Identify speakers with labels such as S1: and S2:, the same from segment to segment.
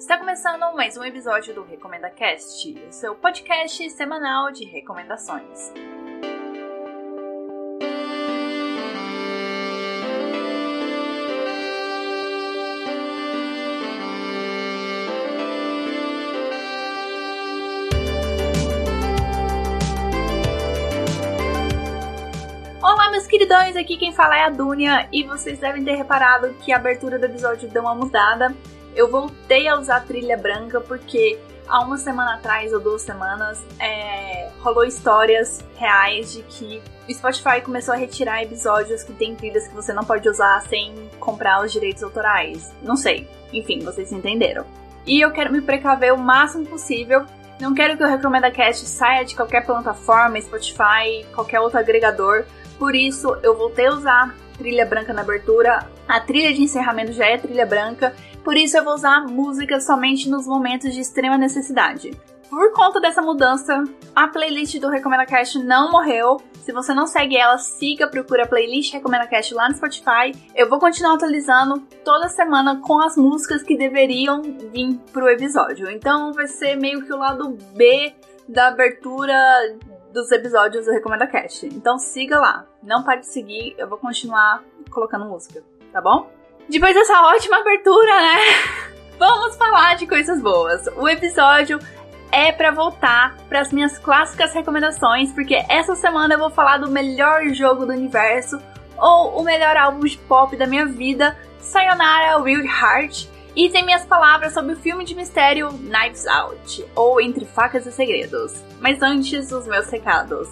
S1: Está começando mais um episódio do Recomenda Cast, o seu podcast semanal de recomendações. Queridões, aqui quem fala é a Dunia e vocês devem ter reparado que a abertura do episódio deu uma mudada. Eu voltei a usar trilha branca porque há uma semana atrás ou duas semanas é, rolou histórias reais de que o Spotify começou a retirar episódios que tem trilhas que você não pode usar sem comprar os direitos autorais. Não sei. Enfim, vocês entenderam. E eu quero me precaver o máximo possível. Não quero que o Recomenda Cast saia de qualquer plataforma, Spotify, qualquer outro agregador. Por isso, eu voltei a usar trilha branca na abertura. A trilha de encerramento já é trilha branca. Por isso, eu vou usar música somente nos momentos de extrema necessidade. Por conta dessa mudança, a playlist do Recomenda Cast não morreu. Se você não segue ela, siga, procura a playlist Recomenda Cast lá no Spotify. Eu vou continuar atualizando toda semana com as músicas que deveriam vir pro episódio. Então vai ser meio que o lado B da abertura dos episódios do Recomenda Cast. Então siga lá. Não pare de seguir, eu vou continuar colocando música, tá bom? Depois dessa ótima abertura, né? Vamos falar de coisas boas. O episódio é para voltar para as minhas clássicas recomendações, porque essa semana eu vou falar do melhor jogo do universo ou o melhor álbum de pop da minha vida, Sayonara Wild Heart. E tem minhas palavras sobre o filme de mistério Knives Out, ou Entre Facas e Segredos. Mas antes, os meus recados.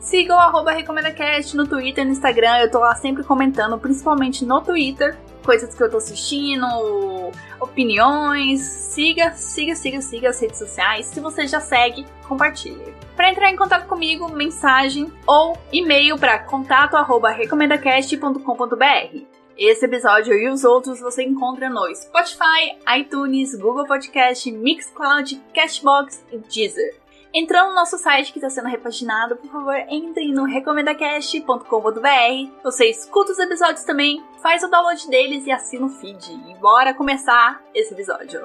S1: Sigam o arroba RecomendaCast no Twitter e no Instagram, eu tô lá sempre comentando, principalmente no Twitter, coisas que eu tô assistindo, opiniões. Siga, siga, siga, siga as redes sociais. Se você já segue, compartilhe. Para entrar em contato comigo, mensagem ou e-mail para contato@recomendacast.com.br. Esse episódio e os outros você encontra no Spotify, iTunes, Google Podcast, Mixcloud, Cashbox e Deezer. Entrando no nosso site que está sendo repaginado, por favor, entre no recomendacast.com.br. Você escuta os episódios também, faz o download deles e assina o feed. E bora começar esse episódio.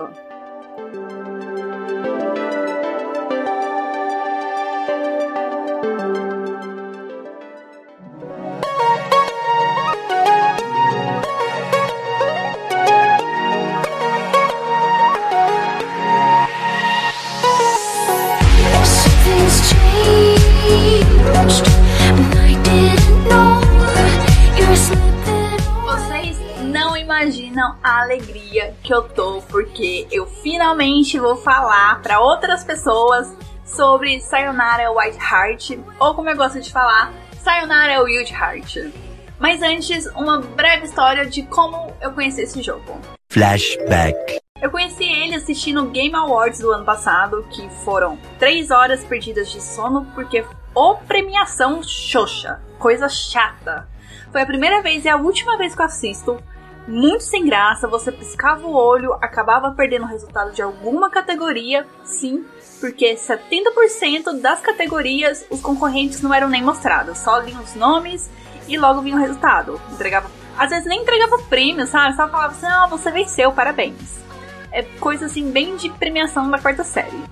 S1: Imaginam a alegria que eu tô porque eu finalmente vou falar para outras pessoas sobre Sayonara White Heart, ou como eu gosto de falar, Sayonara Wild Heart. Mas antes, uma breve história de como eu conheci esse jogo.
S2: Flashback.
S1: Eu conheci ele assistindo o Game Awards do ano passado, que foram 3 horas perdidas de sono, porque o premiação xoxa, coisa chata. Foi a primeira vez e a última vez que eu assisto. Muito sem graça, você piscava o olho, acabava perdendo o resultado de alguma categoria, sim, porque 70% das categorias os concorrentes não eram nem mostrados, só liam os nomes e logo vinha o resultado. Entregava, às vezes nem entregava prêmio, sabe? Só falava assim: "Ah, você venceu, parabéns". É coisa assim bem de premiação da quarta série.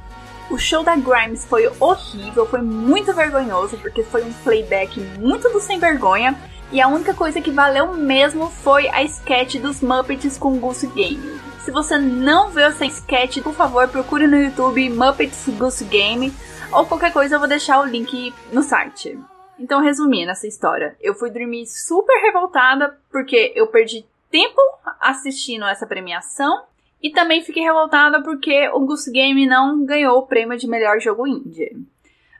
S1: O show da Grimes foi horrível, foi muito vergonhoso, porque foi um playback muito do sem vergonha. E a única coisa que valeu mesmo foi a sketch dos Muppets com Goose Game. Se você não viu essa sketch, por favor, procure no YouTube Muppets Goose Game. Ou qualquer coisa, eu vou deixar o link no site. Então, resumindo essa história, eu fui dormir super revoltada porque eu perdi tempo assistindo essa premiação e também fiquei revoltada porque o Goose Game não ganhou o prêmio de melhor jogo indie.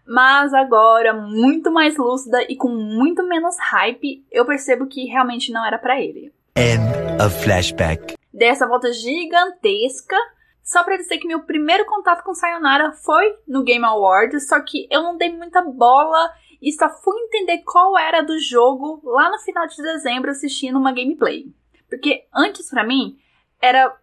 S1: Mas agora, muito mais lúcida e com muito menos hype, eu percebo que realmente não era pra ele.
S2: End of flashback.
S1: Dei essa volta gigantesca só pra dizer que meu primeiro contato com Sayonara foi no Game Awards, só que eu não dei muita bola e só fui entender qual era do jogo lá no final de dezembro assistindo uma gameplay. Porque antes pra mim era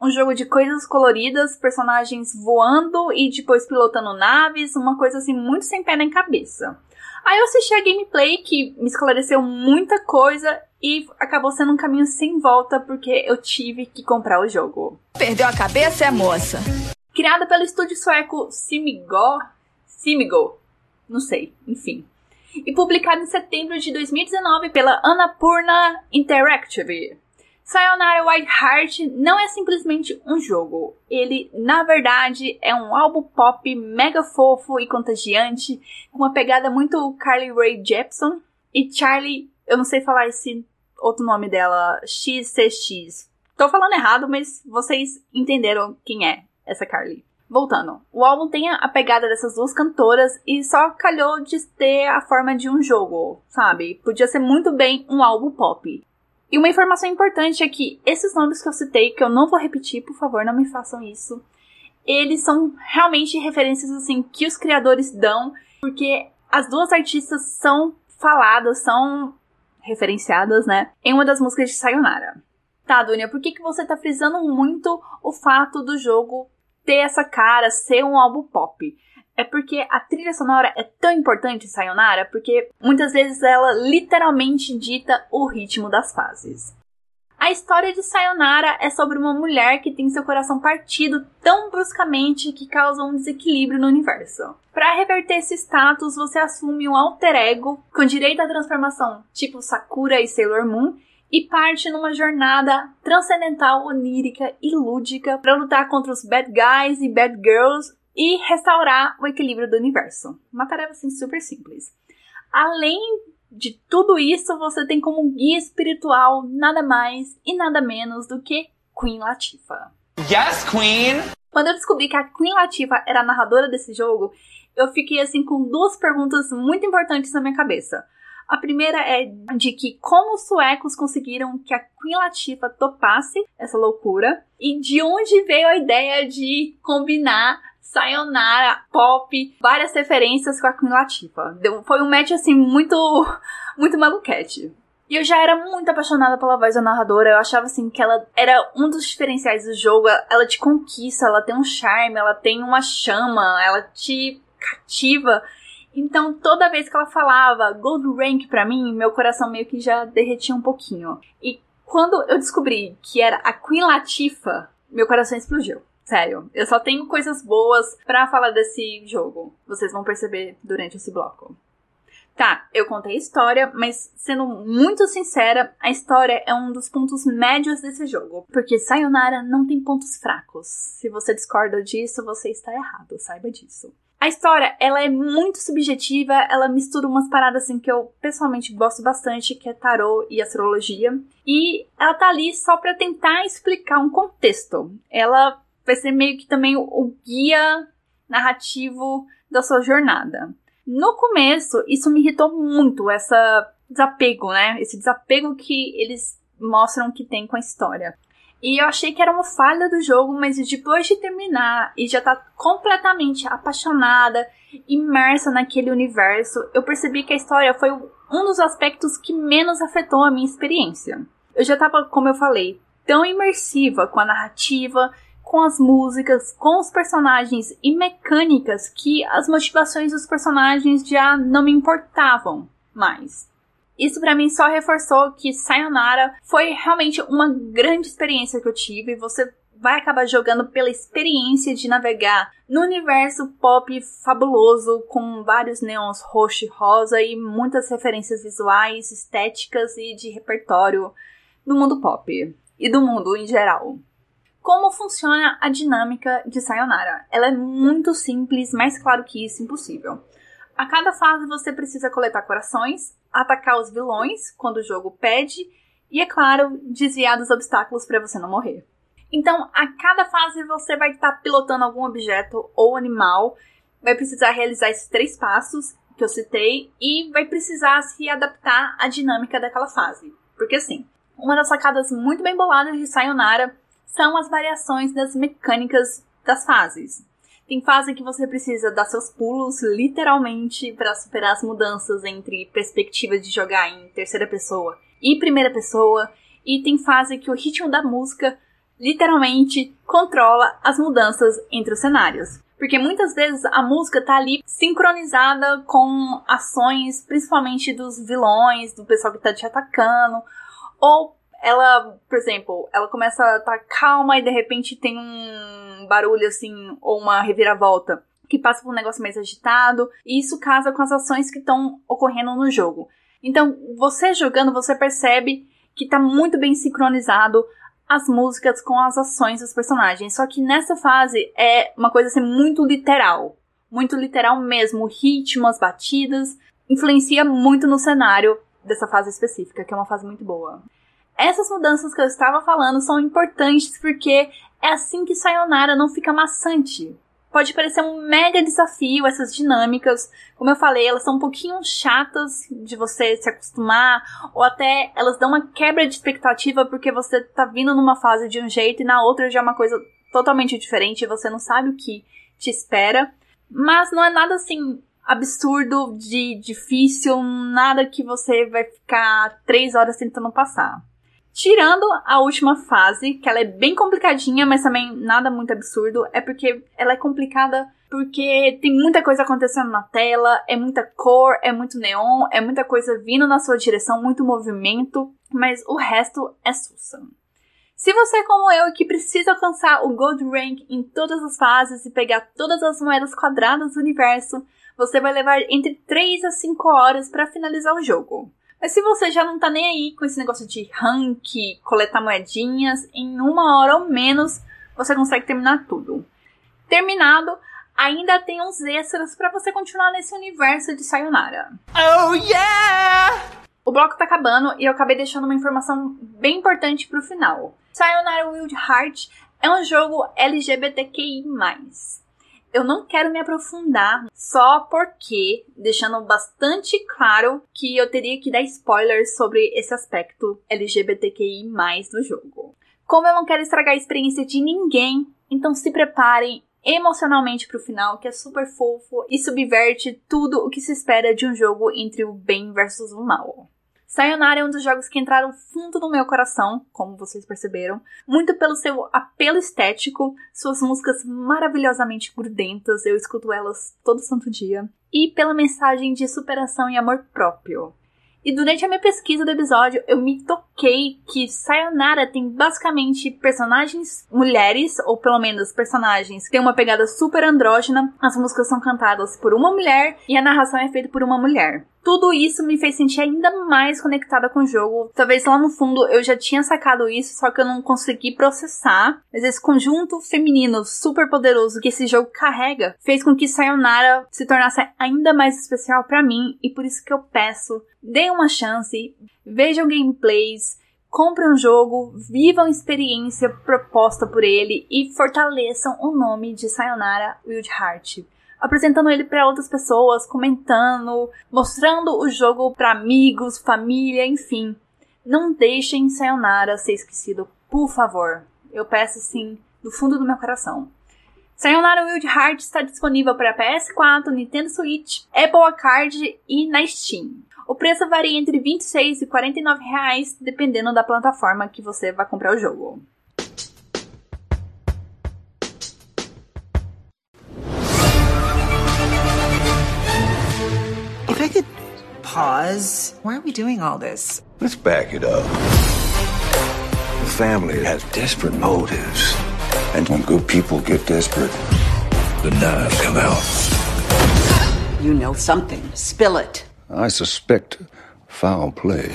S1: um jogo de coisas coloridas, personagens voando e depois pilotando naves, uma coisa assim muito sem pé nem cabeça. Aí eu assisti a gameplay que me esclareceu muita coisa e acabou sendo um caminho sem volta porque eu tive que comprar o jogo.
S3: Perdeu a cabeça, é moça?
S1: Criada pelo estúdio sueco Simigo, Simigo, não sei, enfim. E publicado em setembro de 2019 pela Annapurna Interactive. Sayonara White Heart não é simplesmente um jogo. Ele, na verdade, é um álbum pop mega fofo e contagiante, com uma pegada muito Carly Rae Jepsen e Charlie, eu não sei falar esse outro nome dela, XCX. Tô falando errado, mas vocês entenderam quem é essa Carly. Voltando, o álbum tem a pegada dessas duas cantoras e só calhou de ter a forma de um jogo, sabe? Podia ser muito bem um álbum pop. E uma informação importante é que esses nomes que eu citei, que eu não vou repetir, por favor, não me façam isso. Eles são realmente referências assim que os criadores dão, porque as duas artistas são faladas, são referenciadas, né, em uma das músicas de Sayonara. Tá, Dunia, por que, que você tá frisando muito o fato do jogo ter essa cara, ser um álbum pop? É porque a trilha sonora é tão importante, Sayonara, porque muitas vezes ela literalmente dita o ritmo das fases. A história de Sayonara é sobre uma mulher que tem seu coração partido tão bruscamente que causa um desequilíbrio no universo. Para reverter esse status, você assume um alter ego com direito à transformação, tipo Sakura e Sailor Moon, e parte numa jornada transcendental, onírica e lúdica para lutar contra os bad guys e bad girls e restaurar o equilíbrio do universo. Uma tarefa assim super simples. Além de tudo isso, você tem como guia espiritual nada mais e nada menos do que Queen Latifah.
S4: Yes, Queen!
S1: Quando eu descobri que a Queen Latifah era a narradora desse jogo, eu fiquei assim com duas perguntas muito importantes na minha cabeça. A primeira é de que como os suecos conseguiram que a Queen Latifah topasse essa loucura e de onde veio a ideia de combinar Sayonara, pop, várias referências com a Queen Latifah. Foi um match, assim, muito, muito maluquete. E eu já era muito apaixonada pela voz da narradora. Eu achava assim que ela era um dos diferenciais do jogo. Ela te conquista, ela tem um charme, ela tem uma chama, ela te cativa. Então, toda vez que ela falava Gold Rank pra mim, meu coração meio que já derretia um pouquinho. E quando eu descobri que era a Queen Latifah, meu coração explodiu. Sério, eu só tenho coisas boas para falar desse jogo. Vocês vão perceber durante esse bloco. Tá, eu contei a história, mas sendo muito sincera, a história é um dos pontos médios desse jogo. Porque Sayonara não tem pontos fracos. Se você discorda disso, você está errado, saiba disso. A história, ela é muito subjetiva, ela mistura umas paradas assim que eu pessoalmente gosto bastante, que é tarô e astrologia. E ela tá ali só para tentar explicar um contexto. Ela vai ser meio que também o guia narrativo da sua jornada. No começo, isso me irritou muito, essa desapego, né? Esse desapego que eles mostram que tem com a história. E eu achei que era uma falha do jogo, mas depois de terminar e já tá completamente apaixonada, imersa naquele universo, eu percebi que a história foi um dos aspectos que menos afetou a minha experiência. Eu já tava, como eu falei, tão imersiva com a narrativa com as músicas, com os personagens e mecânicas que as motivações dos personagens já não me importavam mais. Isso para mim só reforçou que Sayonara foi realmente uma grande experiência que eu tive. Você vai acabar jogando pela experiência de navegar no universo pop fabuloso com vários neons roxo e rosa e muitas referências visuais, estéticas e de repertório do mundo pop e do mundo em geral. Como funciona a dinâmica de Sayonara? Ela é muito simples, mais claro que isso, impossível. A cada fase você precisa coletar corações, atacar os vilões quando o jogo pede e, é claro, desviar dos obstáculos para você não morrer. Então, a cada fase você vai estar tá pilotando algum objeto ou animal, vai precisar realizar esses três passos que eu citei e vai precisar se adaptar à dinâmica daquela fase. Porque assim, uma das sacadas muito bem boladas de Sayonara são as variações das mecânicas das fases. Tem fase que você precisa dar seus pulos literalmente para superar as mudanças entre perspectiva de jogar em terceira pessoa e primeira pessoa, e tem fase que o ritmo da música literalmente controla as mudanças entre os cenários. Porque muitas vezes a música tá ali sincronizada com ações, principalmente dos vilões, do pessoal que tá te atacando, Ou ela, por exemplo, ela começa a estar calma e de repente tem um barulho assim, ou uma reviravolta que passa por um negócio mais agitado, e isso casa com as ações que estão ocorrendo no jogo. Então, você jogando, você percebe que tá muito bem sincronizado as músicas com as ações dos personagens. Só que nessa fase é uma coisa assim muito literal. Muito literal mesmo. O ritmo, as batidas, influencia muito no cenário dessa fase específica, que é uma fase muito boa. Essas mudanças que eu estava falando são importantes porque é assim que Sayonara não fica maçante pode parecer um mega desafio essas dinâmicas. Como eu falei, elas são um pouquinho chatas de você se acostumar, ou até elas dão uma quebra de expectativa porque você tá vindo numa fase de um jeito e na outra já é uma coisa totalmente diferente e você não sabe o que te espera. Mas não é nada assim absurdo de difícil, nada que você vai ficar três horas tentando passar. Tirando a última fase, que ela é bem complicadinha, mas também nada muito absurdo, é porque ela é complicada porque tem muita coisa acontecendo na tela, é muita cor, é muito neon, é muita coisa vindo na sua direção, muito movimento, mas o resto é sussa. Se você é como eu que precisa alcançar o Gold Rank em todas as fases e pegar todas as moedas quadradas do universo, você vai levar entre 3 a 5 horas para finalizar o jogo. Mas se você já não tá nem aí com esse negócio de rank, coletar moedinhas, em uma hora ou menos você consegue terminar tudo. Terminado, ainda tem uns extras para você continuar nesse universo de Sayonara.
S2: Oh yeah!
S1: O bloco tá acabando e eu acabei deixando uma informação bem importante pro final. Sayonara Wild Heart é um jogo LGBTQI+ eu não quero me aprofundar só porque, deixando bastante claro que eu teria que dar spoilers sobre esse aspecto LGBTQI do jogo. Como eu não quero estragar a experiência de ninguém, então se preparem emocionalmente pro final, que é super fofo e subverte tudo o que se espera de um jogo entre o bem versus o mal. Sayonara é um dos jogos que entraram fundo no meu coração, como vocês perceberam, muito pelo seu apelo estético, suas músicas maravilhosamente grudentas, eu escuto elas todo santo dia, e pela mensagem de superação e amor próprio. E durante a minha pesquisa do episódio, eu me toquei que Sayonara tem basicamente personagens mulheres, ou pelo menos personagens que têm uma pegada super andrógena. As músicas são cantadas por uma mulher e a narração é feita por uma mulher tudo isso me fez sentir ainda mais conectada com o jogo. Talvez lá no fundo eu já tinha sacado isso, só que eu não consegui processar. Mas esse conjunto feminino super poderoso que esse jogo carrega fez com que Sayonara se tornasse ainda mais especial para mim e por isso que eu peço, dê uma chance, vejam gameplays, comprem um jogo, vivam a experiência proposta por ele e fortaleçam o nome de Sayonara Wild Heart apresentando ele para outras pessoas, comentando, mostrando o jogo para amigos, família, enfim. Não deixem Sayonara ser esquecido, por favor. Eu peço assim, do fundo do meu coração. Sayonara Wild Heart está disponível para PS4, Nintendo Switch, Apple Arcade e na Steam. O preço varia entre 26 e 49 reais, dependendo da plataforma que você vai comprar o jogo.
S4: Pause. Why are we doing all this?
S5: Let's back it up. The family has desperate motives. And when good people get desperate, the knives come out.
S4: You know something. Spill it.
S5: I suspect foul play.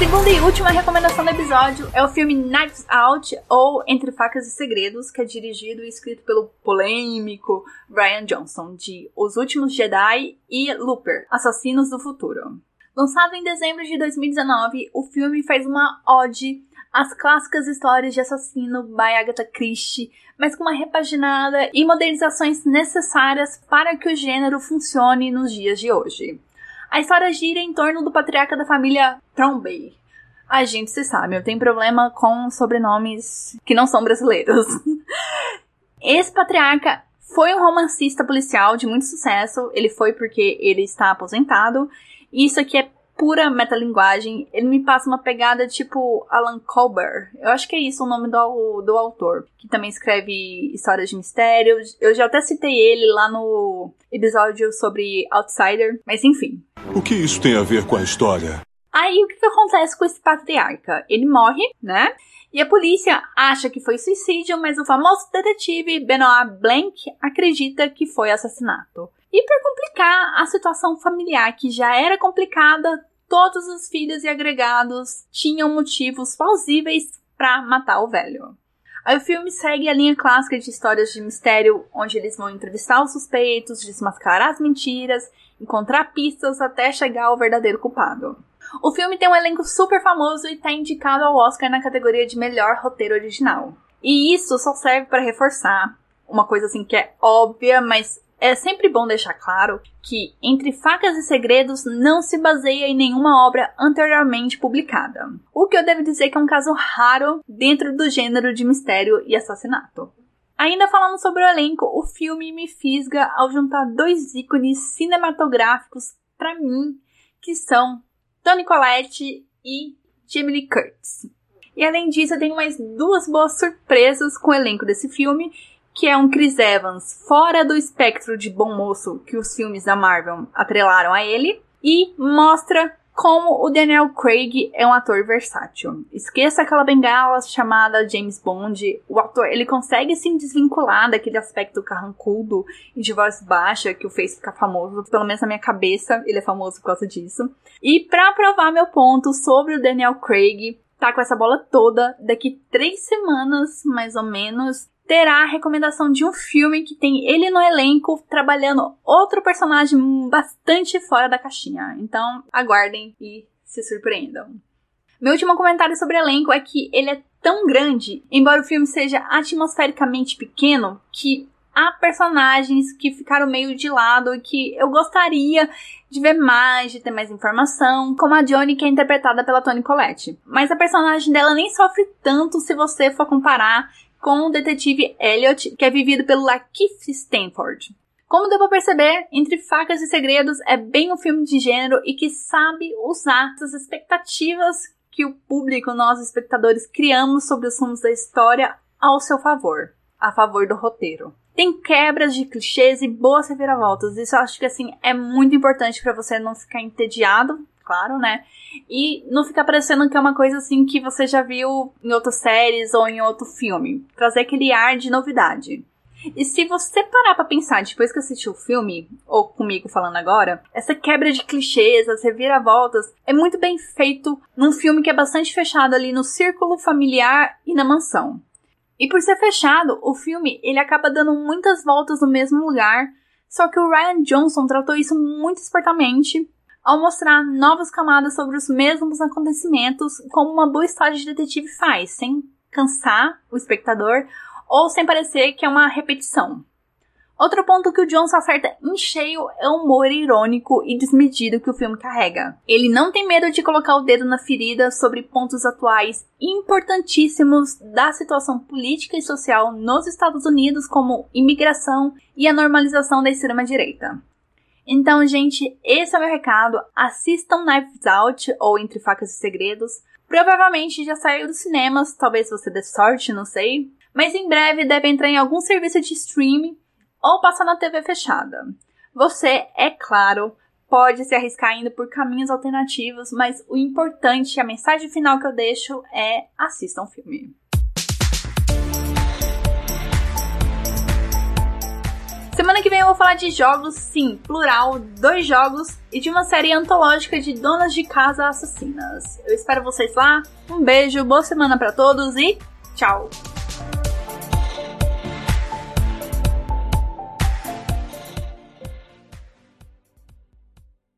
S1: Segunda e última recomendação do episódio é o filme Knives Out, ou Entre Facas e Segredos, que é dirigido e escrito pelo polêmico Brian Johnson, de Os Últimos Jedi e Looper, Assassinos do Futuro. Lançado em dezembro de 2019, o filme faz uma ode às clássicas histórias de assassino by Agatha Christie, mas com uma repaginada e modernizações necessárias para que o gênero funcione nos dias de hoje. A história gira em torno do patriarca da família Trombey. A gente se sabe, eu tenho problema com sobrenomes que não são brasileiros. Esse patriarca foi um romancista policial de muito sucesso. Ele foi porque ele está aposentado. Isso aqui é pura metalinguagem. Ele me passa uma pegada tipo Alan Colbert. Eu acho que é isso o nome do, do autor. Que também escreve histórias de mistério. Eu já até citei ele lá no episódio sobre Outsider. Mas enfim.
S6: O que isso tem a ver com a história?
S1: Aí o que, que acontece com esse patriarca? Ele morre, né? E a polícia acha que foi suicídio, mas o famoso detetive Benoit Blanc acredita que foi assassinato. E para complicar a situação familiar, que já era complicada, todos os filhos e agregados tinham motivos plausíveis para matar o velho. Aí o filme segue a linha clássica de histórias de mistério, onde eles vão entrevistar os suspeitos, desmascarar as mentiras, encontrar pistas até chegar ao verdadeiro culpado. O filme tem um elenco super famoso e está indicado ao Oscar na categoria de melhor roteiro original. E isso só serve para reforçar uma coisa assim que é óbvia, mas é sempre bom deixar claro que Entre Facas e Segredos não se baseia em nenhuma obra anteriormente publicada. O que eu devo dizer que é um caso raro dentro do gênero de mistério e assassinato. Ainda falando sobre o elenco, o filme me fisga ao juntar dois ícones cinematográficos para mim, que são Toni Collette e Jamie Lee Curtis. E além disso, eu tenho mais duas boas surpresas com o elenco desse filme, que é um Chris Evans fora do espectro de bom moço que os filmes da Marvel atrelaram a ele, e mostra como o Daniel Craig é um ator versátil. Esqueça aquela bengala chamada James Bond. O ator, ele consegue se desvincular daquele aspecto carrancudo e de voz baixa que o fez ficar famoso. Pelo menos na minha cabeça, ele é famoso por causa disso. E para provar meu ponto sobre o Daniel Craig, tá com essa bola toda. Daqui três semanas, mais ou menos, terá a recomendação de um filme que tem ele no elenco trabalhando outro personagem bastante fora da caixinha. Então, aguardem e se surpreendam. Meu último comentário sobre o elenco é que ele é tão grande, embora o filme seja atmosfericamente pequeno, que há personagens que ficaram meio de lado e que eu gostaria de ver mais, de ter mais informação, como a Johnny, que é interpretada pela Toni Collette. Mas a personagem dela nem sofre tanto se você for comparar com o detetive Elliot, que é vivido pelo Lakeith Stanford. Como deu pra perceber, Entre Facas e Segredos é bem um filme de gênero e que sabe usar essas expectativas que o público, nós espectadores, criamos sobre os rumos da história ao seu favor, a favor do roteiro. Tem quebras de clichês e boas reviravoltas. Isso eu acho que assim é muito importante para você não ficar entediado claro, né? E não ficar parecendo que é uma coisa assim que você já viu em outras séries ou em outro filme. Trazer aquele ar de novidade. E se você parar pra pensar depois que assistiu o filme, ou comigo falando agora, essa quebra de clichês, as reviravoltas, é muito bem feito num filme que é bastante fechado ali no círculo familiar e na mansão. E por ser fechado, o filme ele acaba dando muitas voltas no mesmo lugar, só que o Ryan Johnson tratou isso muito espertamente ao mostrar novas camadas sobre os mesmos acontecimentos, como uma boa história de detetive faz, sem cansar o espectador ou sem parecer que é uma repetição. Outro ponto que o Johnson acerta em cheio é o humor irônico e desmedido que o filme carrega. Ele não tem medo de colocar o dedo na ferida sobre pontos atuais importantíssimos da situação política e social nos Estados Unidos, como imigração e a normalização da extrema-direita. Então, gente, esse é o meu recado. Assistam Knives Out ou Entre Facas e Segredos. Provavelmente já saiu dos cinemas, talvez você dê sorte, não sei. Mas em breve deve entrar em algum serviço de streaming ou passar na TV fechada. Você, é claro, pode se arriscar indo por caminhos alternativos, mas o importante, a mensagem final que eu deixo é assistam o filme. Semana que vem eu vou falar de jogos, sim, plural, dois jogos, e de uma série antológica de donas de casa assassinas. Eu espero vocês lá. Um beijo, boa semana para todos e tchau!